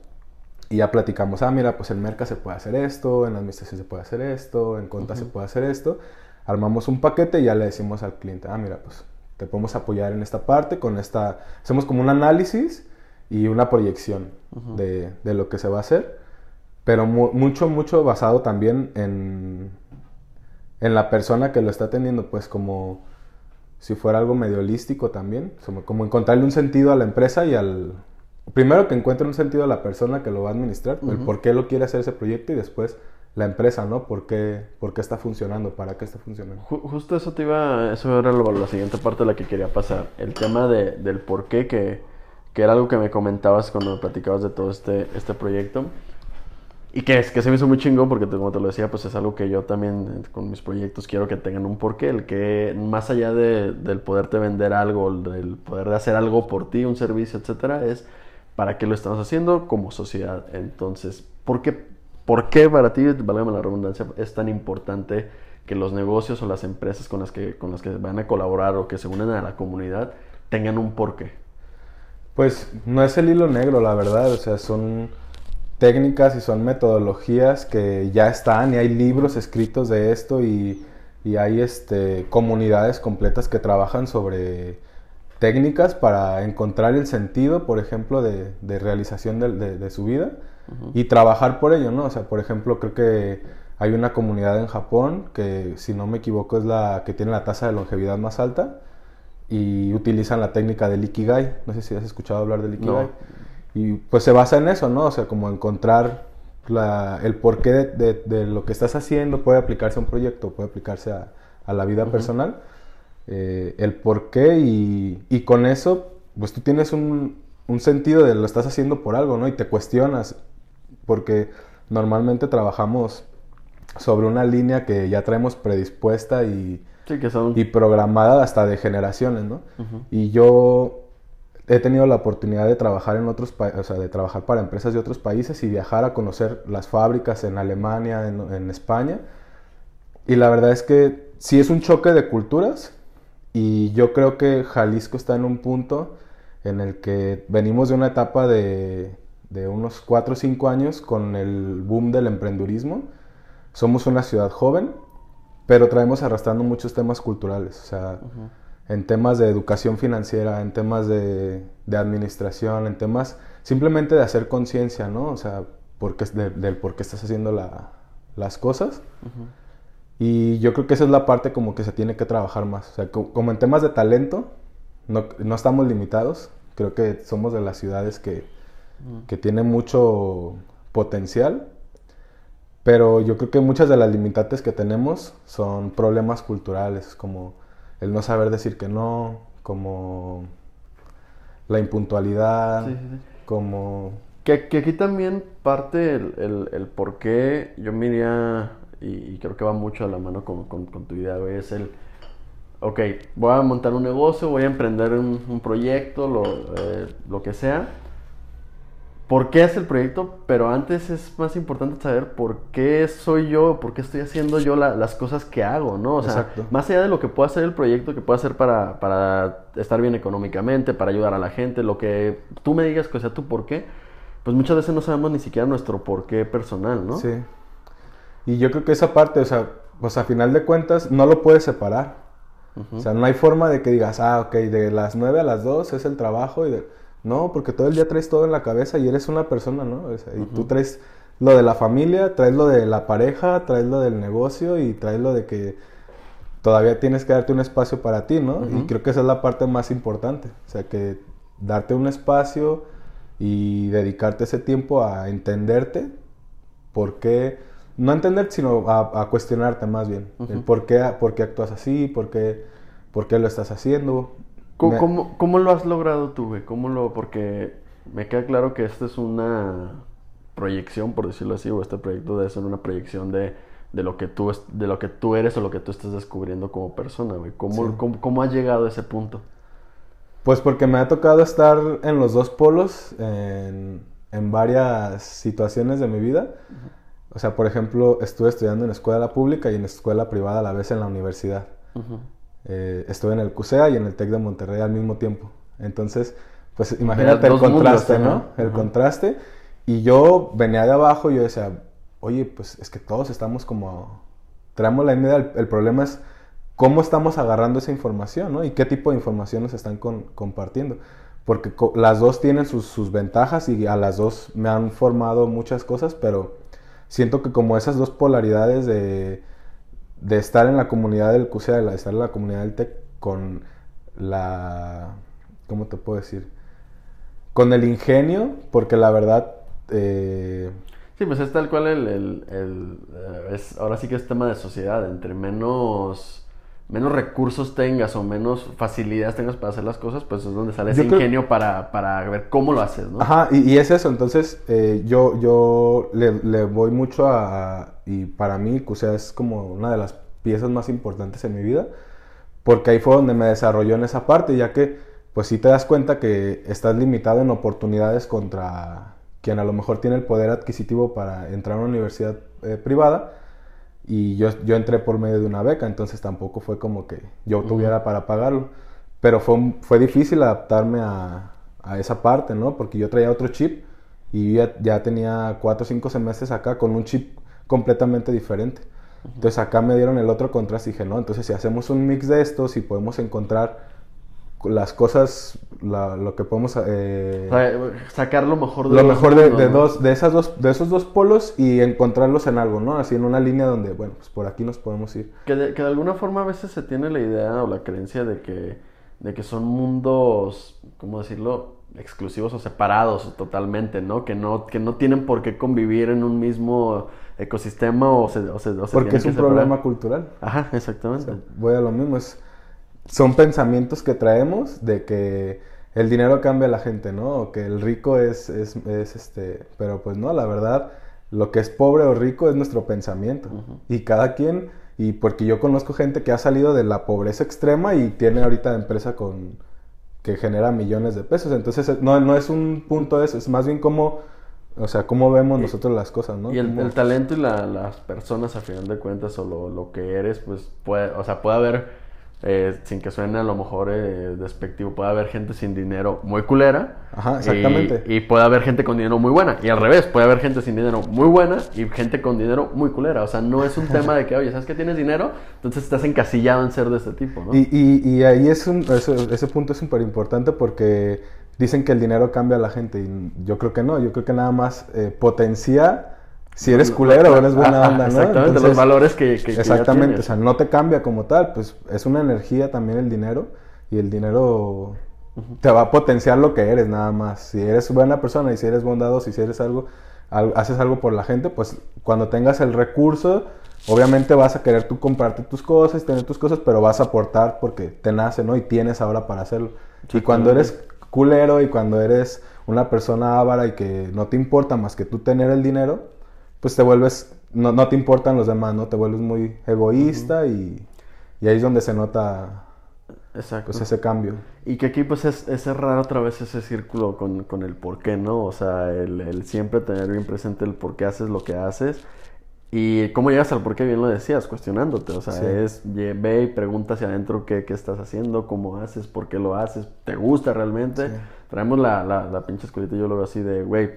y ya platicamos, ah, mira, pues en Merca se puede hacer esto, en administración se puede hacer esto, en Conta se puede hacer esto. Armamos un paquete y ya le decimos al cliente, ah, mira, pues te podemos apoyar en esta parte, con esta... Hacemos como un análisis y una proyección de, de lo que se va a hacer pero mucho, mucho basado también en, en la persona que lo está teniendo, pues como si fuera algo medio holístico también, como, encontrarle un sentido a la empresa y al... Primero que encuentre un sentido a la persona que lo va a administrar, el por qué lo quiere hacer ese proyecto y después la empresa, ¿no? ¿Por qué, por qué está funcionando? ¿Para qué está funcionando? justo eso te iba, eso era la siguiente parte de la que quería pasar. El tema de, del por qué, que, que, era algo que me comentabas cuando me platicabas de todo este, este proyecto. Y que, es, que se me hizo muy chingo porque, como te lo decía, pues es algo que yo también con mis proyectos quiero que tengan un porqué. El que más allá de, del poderte vender algo, del poder de hacer algo por ti, un servicio, etcétera, es para qué lo estamos haciendo como sociedad. Entonces, ¿por qué, por qué para ti, válgame la redundancia, es tan importante que los negocios o las empresas con las que, con las que van a colaborar o que se unen a la comunidad tengan un porqué? Pues no es el hilo negro, la verdad. O sea, son técnicas y son metodologías que ya están y hay libros escritos de esto y, hay este, comunidades completas que trabajan sobre técnicas para encontrar el sentido, por ejemplo, de, realización de, su vida y trabajar por ello, ¿no? O sea, por ejemplo, creo que hay una comunidad en Japón que, si no me equivoco, es la que tiene la tasa de longevidad más alta y utilizan la técnica del Ikigai. No sé si has escuchado hablar del Ikigai. Y pues se basa en eso, ¿no? O sea, como encontrar el porqué de, lo que estás haciendo, puede aplicarse a un proyecto, puede aplicarse a, la vida personal. Eh, el porqué y, y, con eso, pues tú tienes un, un, sentido de lo estás haciendo por algo, ¿no? Y te cuestionas, porque normalmente trabajamos sobre una línea que ya traemos predispuesta y, y programada hasta de generaciones, ¿no? Y yo he tenido la oportunidad de trabajar en otros o sea, de trabajar para empresas de otros países y viajar a conocer las fábricas en Alemania, en, España. Y la verdad es que sí es un choque de culturas y yo creo que Jalisco está en un punto en el que venimos de una etapa de, de unos 4 o 5 años con el boom del emprendurismo. Somos una ciudad joven, pero traemos arrastrando muchos temas culturales. O sea, en temas de educación financiera, en temas de, administración, en temas simplemente de hacer conciencia, ¿no? O sea, porque, del por qué estás haciendo las cosas. Y yo creo que esa es la parte como que se tiene que trabajar más. O sea, como en temas de talento, no, no estamos limitados. Creo que somos de las ciudades que, que tienen mucho potencial. Pero yo creo que muchas de las limitantes que tenemos son problemas culturales, como el no saber decir que no, como la impuntualidad, Sí, sí, sí. como... Que, que aquí también parte el, el, el por qué yo me iría, y, y creo que va mucho a la mano con, con, con tu idea, güey, es el, ok, voy a montar un negocio, voy a emprender un, un proyecto, lo, eh, lo que sea. ¿Por qué es el proyecto? Pero antes es más importante saber por qué soy yo, por qué estoy haciendo yo la- las cosas que hago, ¿no? O sea, Exacto. más allá de lo que pueda hacer el proyecto, que pueda hacer para, para estar bien económicamente, para ayudar a la gente, lo que tú me digas que sea tu por qué, pues muchas veces no sabemos ni siquiera nuestro por qué personal, ¿no? Sí. Y yo creo que esa parte, o sea, pues a final de cuentas no lo puedes separar. O sea, no hay forma de que digas, ah, ok, de las 9 a las 2 es el trabajo y de... No, porque todo el día traes todo en la cabeza y eres una persona, ¿no? O sea, y tú traes lo de la familia, traes lo de la pareja, traes lo del negocio y traes lo de que todavía tienes que darte un espacio para ti, ¿no? Y creo que esa es la parte más importante. O sea, que darte un espacio y dedicarte ese tiempo a entenderte por qué, no a entender, sino a, a cuestionarte más bien. El por, qué, por qué actúas así, por qué, por qué lo estás haciendo. ¿Cómo, Me- cómo, cómo lo has logrado tú, güey? ¿Cómo lo...? Porque me queda claro que esta es una proyección, por decirlo así, o este proyecto debe ser una proyección de, de, lo, que tú es- de lo que tú eres o lo que tú estás descubriendo como persona, güey. ¿Cómo, Sí. cómo, cómo has llegado a ese punto? Pues porque me ha tocado estar en los dos polos en, en varias situaciones de mi vida. O sea, por ejemplo, estuve estudiando en escuela pública y en escuela privada a la vez en la universidad. Eh, estuve en el CUSEA y en el TEC de Monterrey al mismo tiempo. Entonces, pues imagínate el mundos, contraste. ¿no? El contraste. Y yo venía de abajo y yo decía, oye, pues es que todos estamos como... Traemos la idea, el, el problema es cómo estamos agarrando esa información, ¿no? Y qué tipo de información nos están con- compartiendo. Porque co- las dos tienen sus, sus ventajas y a las dos me han formado muchas cosas, pero siento que como esas dos polaridades de, de estar en la comunidad del CUSEA, de estar en la comunidad del TEC, con la... ¿Cómo te puedo decir? Con el ingenio, porque la verdad... eh, Sí, pues es tal cual el... el- el, eh, es, ahora sí que es tema de sociedad. Entre menos... Menos recursos tengas o menos facilidades tengas para hacer las cosas, pues es donde sale ese creo- ingenio para, para ver cómo lo haces, ¿no? Ajá, y, y es eso, entonces eh, yo, yo le, le voy mucho a, y para mí CUSEA es como una de las piezas más importantes en mi vida, porque ahí fue donde me desarrolló en esa parte, ya que pues sí te das cuenta que estás limitado en oportunidades contra quien a lo mejor tiene el poder adquisitivo para entrar a una universidad eh, privada, y yo, yo entré por medio de una beca, entonces tampoco fue como que yo tuviera para pagarlo. Pero fue, fue difícil adaptarme a, a esa parte, ¿no? Porque yo traía otro chip y ya, ya tenía cuatro o cinco semestres acá con un chip completamente diferente. Entonces acá me dieron el otro contraste y dije, no, entonces si hacemos un mix de estos y podemos encontrar las cosas, la- lo que podemos... eh, sacar lo mejor de lo mejor de, de dos, de, esas dos, de esos dos polos y encontrarlos en algo, ¿no? Así en una línea donde, bueno, pues por aquí nos podemos ir. Que de, que de alguna forma a veces se tiene la idea o la creencia de que, de que son mundos, ¿cómo decirlo? exclusivos o separados totalmente, ¿no? Que no, que no tienen por qué convivir en un mismo ecosistema o se, o se, o se Porque es un problema cultural. Ajá, exactamente. Voy a lo mismo, es, son pensamientos que traemos de que el dinero cambia a la gente, ¿no? O que el rico es, es, es este, pero pues no, la verdad, lo que es pobre o rico es nuestro pensamiento. Y cada quien, y porque yo conozco gente que ha salido de la pobreza extrema y tiene ahorita empresa con que genera millones de pesos. Entonces, no, no es un punto eso, es más bien como, o sea, cómo vemos nosotros las cosas, ¿no? Y el talento y la- las personas, a final de cuentas, o lo, lo que eres, pues puede, o sea, puede haber, eh, sin que suene a lo mejor eh, despectivo, puede haber gente sin dinero muy culera. Ajá, exactamente. Y, y puede haber gente con dinero muy buena. Y al revés, puede haber gente sin dinero muy buena y gente con dinero muy culera. O sea, no es un tema de que, oye, ¿sabes que tienes dinero? Entonces estás encasillado en ser de este tipo, ¿no? Y, y, y ahí es un, eso- ese punto es súper importante porque dicen que el dinero cambia a la gente y yo creo que no, yo creo que nada más eh, potencia si eres culero o eres buena Ajá, onda, ¿no? Exactamente, Entonces, los valores que, que- exactamente, o sea, no te cambia como tal, pues es una energía también el dinero y el dinero te va a potenciar lo que eres nada más. Si eres buena persona y si eres bondadoso y si eres algo, al- haces algo por la gente, pues cuando tengas el recurso, obviamente vas a querer tú comprarte tus cosas, tener tus cosas, pero vas a aportar porque te nace, ¿no? Y tienes ahora para hacerlo. Y cuando eres culero y cuando eres una persona avara y que no te importa más que tú tener el dinero, pues te vuelves, no, no te importan los demás, ¿no? Te vuelves muy egoísta y, y ahí es donde se nota Exacto. pues ese cambio. Y que aquí pues es, es cerrar otra vez ese círculo con, con el por qué, ¿no? O sea, el, el siempre tener bien presente el por qué haces lo que haces. Y cómo llegas al por qué, bien lo decías, cuestionándote. O sea, Sí. es ve y pregunta hacia adentro qué, qué estás haciendo, cómo haces, por qué lo haces, te gusta realmente. Sí. Traemos la, la, la pinche escuelita, yo lo veo así de, güey,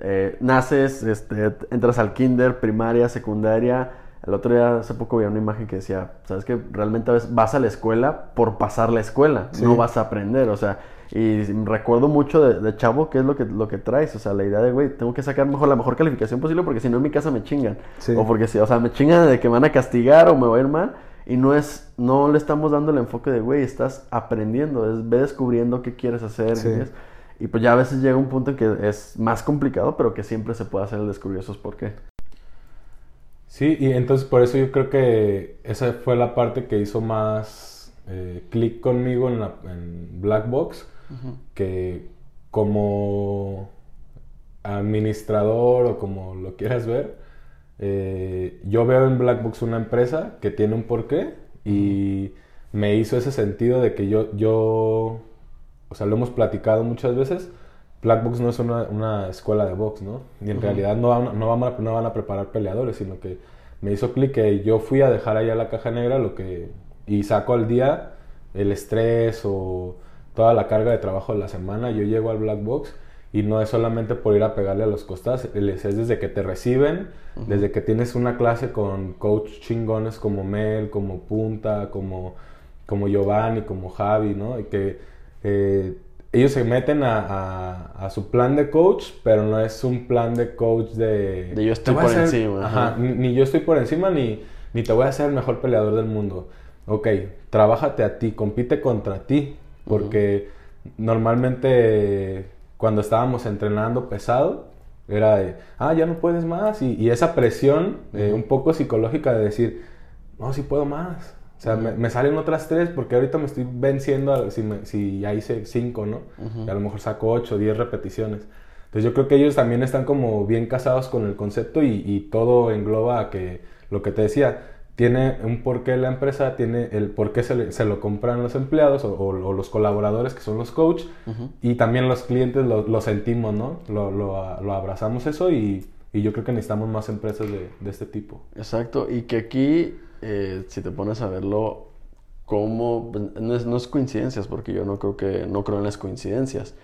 eh, naces, este, entras al kinder, primaria, secundaria. El otro día, hace poco, veía una imagen que decía, ¿sabes que Realmente a veces vas a la escuela por pasar la escuela, Sí. no vas a aprender, o sea, y recuerdo mucho de, de chavo qué es lo que, lo que traes, o sea, la idea de, güey, tengo que sacar mejor, la mejor calificación posible porque si no en mi casa me chingan, Sí. o porque si, o sea, me chingan de que me van a castigar o me va a ir mal, y no es, no le estamos dando el enfoque de, güey, estás aprendiendo, es, ve descubriendo qué quieres hacer, Sí. Y pues ya a veces llega un punto en que es más complicado, pero que siempre se puede hacer el descubrir esos por qué. Sí, y entonces por eso yo creo que esa fue la parte que hizo más eh, clic conmigo en, la, en Black Box, que como administrador o como lo quieras ver, eh, yo veo en Black Box una empresa que tiene un porqué y me hizo ese sentido de que yo, yo, o sea, lo hemos platicado muchas veces, Black Box no es una, una escuela de box, ¿no? Y en realidad no van, no, van a, no van a preparar peleadores, sino que me hizo clic que yo fui a dejar allá la caja negra lo que, y saco al día el estrés o toda la carga de trabajo de la semana, yo llego al Black Box y no es solamente por ir a pegarle a los costados, es es desde que te reciben, desde que tienes una clase con coach chingones como Mel, como Punta, como, como Giovanni, como Javi, ¿no? Y que eh, ellos se meten a, a- a su plan de coach, pero no es un plan de coach de... De yo estoy "Te voy a por hacer-". encima, Ajá, ni, ni yo estoy por encima, ni, ni te voy a hacer el mejor peleador del mundo. Ok, trabájate a ti, compite contra ti, porque normalmente cuando estábamos entrenando pesado, era de, ah, ya no puedes más, y, y esa presión eh, un poco psicológica de decir, no, sí puedo más. O sea, me, me salen otras tres porque ahorita me estoy venciendo a- si, me- si ya hice cinco, ¿no? Y a lo mejor saco ocho, diez repeticiones. Entonces yo creo que ellos también están como bien casados con el concepto y, y todo engloba a que lo que te decía, tiene un porqué la empresa, tiene el por qué se, le- se lo compran los empleados o, o- o los colaboradores que son los coach y también los clientes lo, lo sentimos, ¿no? Lo, lo- lo abrazamos eso y, y yo creo que necesitamos más empresas de, de este tipo. Exacto, y que aquí, eh, si te pones a verlo, como no es, no es coincidencias, porque yo no creo que no creo en las coincidencias,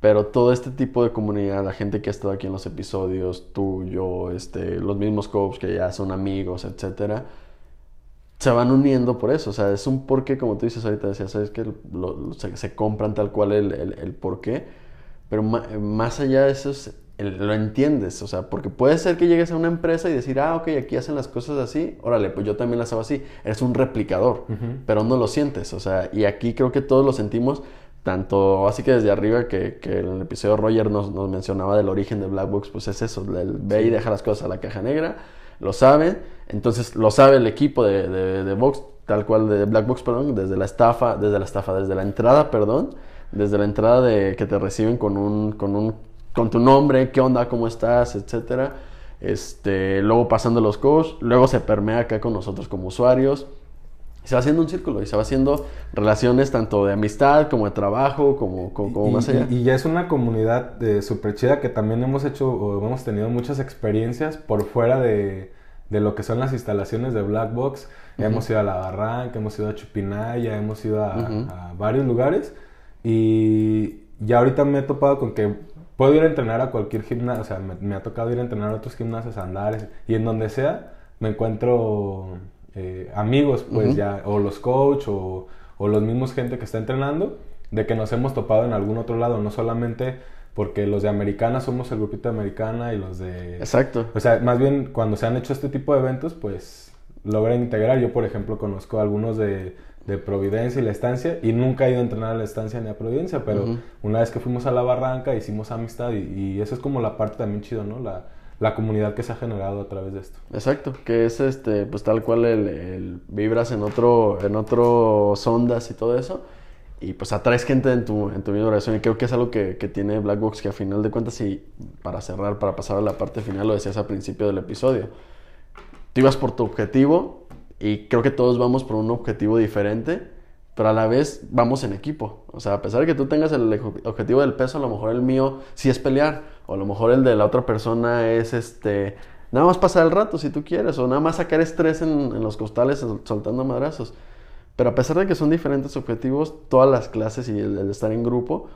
pero todo este tipo de comunidad, la gente que ha estado aquí en los episodios, tú, yo, este, los mismos coaches que ya son amigos, etcétera, se van uniendo por eso, o sea, es un porqué, como tú dices ahorita, decías, sabes que se, se compran tal cual el, el, el porqué, pero más allá de eso es lo entiendes, o sea, porque puede ser que llegues a una empresa y decir, ah, ok, aquí hacen las cosas así, órale, pues yo también las hago así, eres un replicador, pero no lo sientes, o sea, y aquí creo que todos lo sentimos, tanto así que desde arriba, que, que en el episodio Roger nos, nos mencionaba del origen de Black Box, pues es eso, el ve y deja las cosas a la caja negra, lo sabe, entonces lo sabe el equipo de, de, de Box, tal cual de Black Box, perdón, desde la estafa, desde la estafa, desde la entrada, perdón, desde la entrada de que te reciben con un, con un, con tu nombre, qué onda, cómo estás, etcétera. Este, luego pasando los coaches, luego se permea acá con nosotros como usuarios. Se va haciendo un círculo y se va haciendo relaciones tanto de amistad como de trabajo, como, como, como y, más allá. y- y ya es una comunidad eh, súper chida que también hemos hecho o hemos tenido muchas experiencias por fuera de, de lo que son las instalaciones de Black Box. Ya Hemos ido a La Barranca, hemos ido a Chupinaya, hemos ido a varios lugares y ya ahorita me he topado con que puedo ir a entrenar a cualquier gimnasio, o sea, me, me ha tocado ir a entrenar a otros gimnasios, a Andares y en donde sea me encuentro eh, amigos, pues ya, o los coach o, o los mismos gente que está entrenando, de que nos hemos topado en algún otro lado, no solamente porque los de Americana somos el grupito de Americana y los de... Exacto. O sea, más bien cuando se han hecho este tipo de eventos, pues logran integrar. Yo, por ejemplo, conozco a algunos de, de Providencia y la estancia y nunca he ido a entrenar a la estancia ni a Providencia, pero una vez que fuimos a la barranca hicimos amistad y, y eso es como la parte también chido, ¿no? La, la comunidad que se ha generado a través de esto. Exacto, que es este, pues tal cual el, el vibras en otro, en otros ondas y todo eso. Y pues atraes gente en tu, en tu misma oración. Y creo que es algo que, que tiene Black Box, que a final de cuentas, y para cerrar, para pasar a la parte final, lo decías al principio del episodio. Tú ibas por tu objetivo y creo que todos vamos por un objetivo diferente, pero a la vez vamos en equipo. O sea, a pesar de que tú tengas el objetivo del peso, a lo mejor el mío sí es pelear, o a lo mejor el de la otra persona es este. Nada más pasar el rato si tú quieres, o nada más sacar estrés en, en los costales sol- soltando madrazos. Pero a pesar de que son diferentes objetivos, todas las clases y el, el estar en grupo,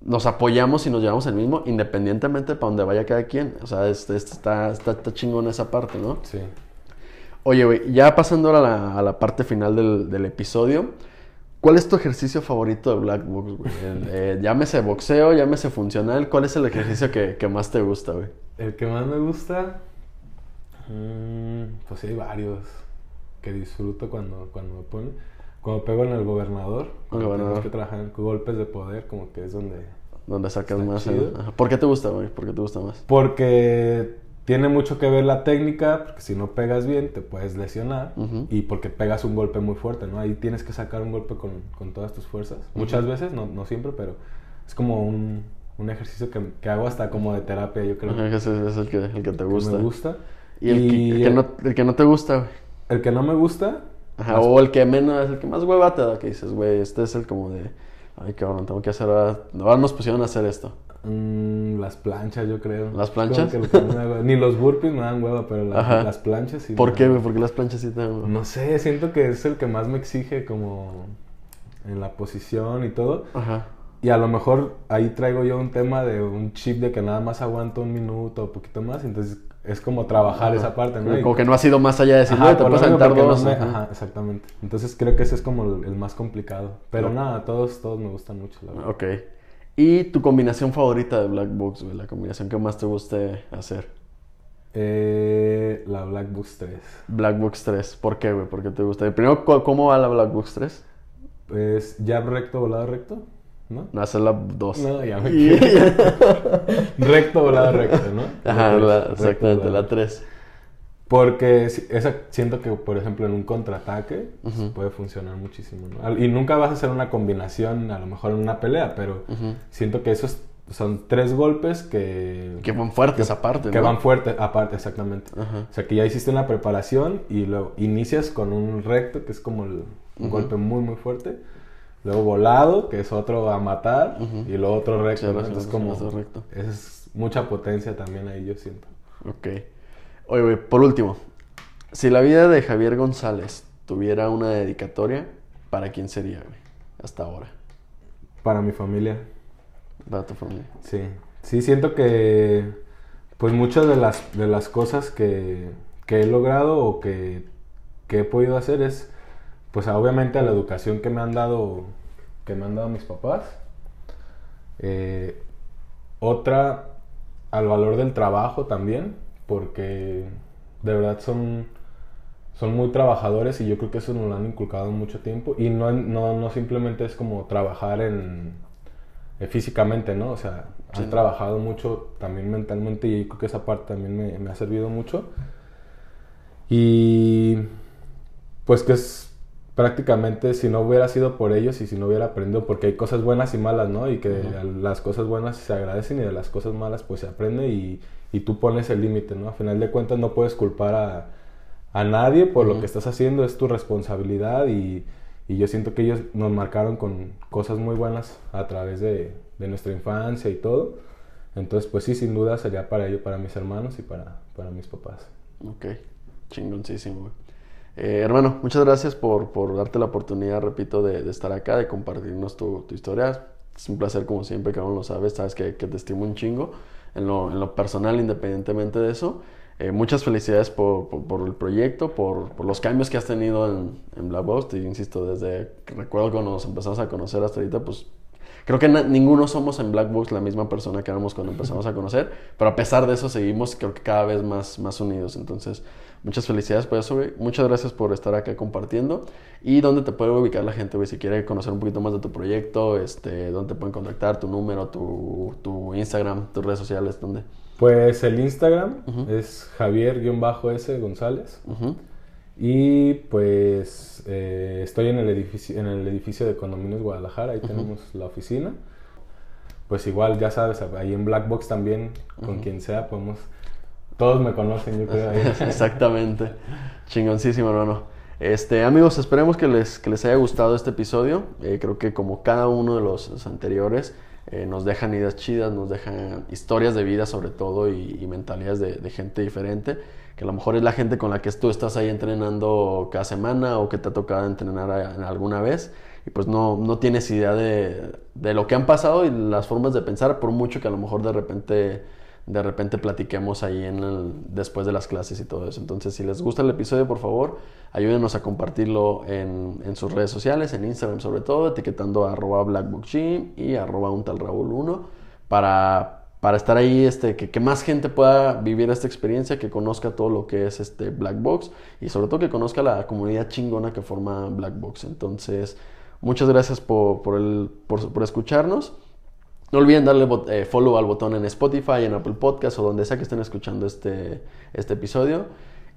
nos apoyamos y nos llevamos el mismo, independientemente para donde vaya cada quien. O sea, este está, está, está chingón esa parte, ¿no? Sí. Oye, güey, ya pasando ahora a la, a la parte final del, del episodio, ¿cuál es tu ejercicio favorito de Black Box, güey? Eh, llámese boxeo, llámese funcional, ¿cuál es el ejercicio que, que más te gusta, güey? El que más me gusta, mm, pues sí, hay varios que disfruto cuando, cuando me ponen. Cuando pego en el gobernador, cuando gobernador. tenemos que trabajar en golpes de poder, como que es donde... Donde sacas más. Ajá. ¿Por qué te gusta, güey? ¿Por qué te gusta más? Porque tiene mucho que ver la técnica, porque si no pegas bien te puedes lesionar y porque pegas un golpe muy fuerte, ¿no? Ahí tienes que sacar un golpe con, con todas tus fuerzas. Muchas veces, no, no siempre, pero es como un, un ejercicio que, que hago hasta como de terapia, yo creo. Ajá, ese es el que, el que te que gusta. me gusta. Y el, que, el no, el que no te gusta, güey. el que no me gusta, Ajá, o el que menos, el que más hueva te da, que dices, güey, este es el como de, ay, cabrón, tengo que hacer, ahora, ahora nos pusieron a hacer esto. Mm, las planchas, yo creo. ¿Las como planchas? que lo hueva. Ni los burpees me dan hueva, pero las, Ajá. las planchas sí. ¿Por me qué, güey? ¿Por qué las planchas sí te dan, güey? No sé, siento que es el que más me exige como en la posición y todo. Ajá. Y a lo mejor ahí traigo yo un tema de un chip de que nada más aguanto un minuto o poquito más. Entonces es como trabajar esa parte, ¿no? Y- Como que no ha sido más allá de decir, Ajá, te puedes aventar porque no dos. me- ajá. ajá, exactamente. Entonces creo que ese es como el, el más complicado. Pero No. nada, todos, todos me gustan mucho, la verdad. Ok. ¿Y tu combinación favorita de Black Box, güey? La combinación que más te guste hacer. Eh, la Black Box 3. Black Box 3. ¿Por qué, güey? ¿Por qué te gusta? Primero, ¿cu- ¿cómo va la Black Box 3? Pues jab recto, volado recto, ¿no? No, esa es la 2. No, ya me Y- recto, volado recto, ¿no? Ajá, La la- tres, recto, exactamente, volado la 3. Porque esa, siento que, por ejemplo, en un contraataque Ujú. puede funcionar muchísimo. ¿no? Y nunca vas a hacer una combinación, a lo mejor en una pelea, pero siento que esos son tres golpes que, Que van fuertes aparte, que van fuertes, aparte, exactamente. O sea, que ya hiciste una preparación y luego inicias con un recto, que es como el, un golpe muy, muy fuerte. Luego volado, que es otro a matar. Y luego otro recto. Sí, ¿no? Entonces, como. recto. esa es mucha potencia también ahí, yo siento. Ok. Oye, güey, por último, si la vida de Javier González tuviera una dedicatoria, ¿para quién sería, güey? Hasta ahora. Para mi familia. Para tu familia. Sí, sí siento que pues muchas de las, de las cosas que, que he logrado o que, que he podido hacer es pues obviamente a la educación que me han dado que me han dado mis papás Eh, otra al valor del trabajo también porque de verdad son son muy trabajadores y yo creo que eso nos lo han inculcado mucho tiempo y no, no, no simplemente es como trabajar en eh, físicamente, ¿no? O sea, Sí. han trabajado mucho también mentalmente y creo que esa parte también me, me ha servido mucho. Y pues que es prácticamente si no hubiera sido por ellos y si no hubiera aprendido, porque hay cosas buenas y malas, ¿no? Y que las cosas buenas se agradecen y de las cosas malas pues se aprende y, y tú pones el límite, ¿no? A final de cuentas no puedes culpar a, a nadie por lo que estás haciendo, es tu responsabilidad y, y yo siento que ellos nos marcaron con cosas muy buenas a través de, de nuestra infancia y todo. Entonces, pues sí, sin duda sería para ello, para mis hermanos y para, para mis papás. Ok, chingoncísimo, güey. Eh, hermano, muchas gracias por, por darte la oportunidad, repito, de, estar acá, de compartirnos tu, tu historia. Es un placer, como siempre, que aún lo sabes, sabes que, te estimo un chingo en lo, en lo personal, independientemente de eso. Eh, muchas felicidades por, por, el proyecto, por, los cambios que has tenido en, en Black Box. Insisto, desde que recuerdo cuando nos empezamos a conocer hasta ahorita, pues Creo que ninguno somos en Black Box la misma persona que éramos cuando empezamos a conocer, pero a pesar de eso seguimos creo que cada vez más, más unidos. Entonces, muchas felicidades por eso, güey. Muchas gracias por estar acá compartiendo. ¿Y dónde te puede ubicar la gente, güey? Si quiere conocer un poquito más de tu proyecto, este, dónde te pueden contactar, tu número, tu, tu Instagram, tus redes sociales, ¿dónde? Pues el Instagram es Javier-S González. Y pues eh, estoy en el edificio, en el edificio de Condominios Guadalajara, ahí tenemos la oficina. Pues igual, ya sabes, ahí en Black Box también, con quien sea, podemos... Todos me conocen, yo creo. Exactamente. Chingoncísimo, hermano. Este, amigos, esperemos que les, que les haya gustado este episodio. Eh, creo que como cada uno de los, anteriores, eh, nos dejan ideas chidas, nos dejan historias de vida sobre todo y, mentalidades de, de gente diferente. Que a lo mejor es la gente con la que tú estás ahí entrenando cada semana o que te ha tocado entrenar alguna vez. Y pues no, no tienes idea de, de lo que han pasado y las formas de pensar, por mucho que a lo mejor de repente de repente platiquemos ahí en el- después de las clases y todo eso. Entonces, si les gusta el episodio, por favor, ayúdenos a compartirlo en, en sus redes sociales, en Instagram sobre todo, etiquetando a arroba y arroba un tal Raúl 1 para, para estar ahí, este, que, más gente pueda vivir esta experiencia, que conozca todo lo que es este Black Box y sobre todo que conozca la comunidad chingona que forma Black Box. Entonces, muchas gracias por, por, el, por escucharnos. No olviden darle eh, follow al botón en Spotify, en Apple Podcast o donde sea que estén escuchando este, este episodio.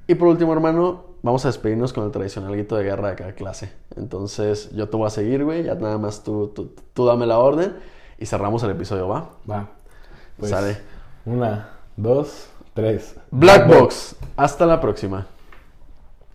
Y por último, hermano, vamos a despedirnos con el tradicional grito de guerra de cada clase. Entonces, yo te voy a seguir, güey. Ya nada más tú, tú, tú dame la orden y cerramos el episodio, ¿va? Va. Pues, Sale. Una, dos, tres. Black Box. Hasta la próxima.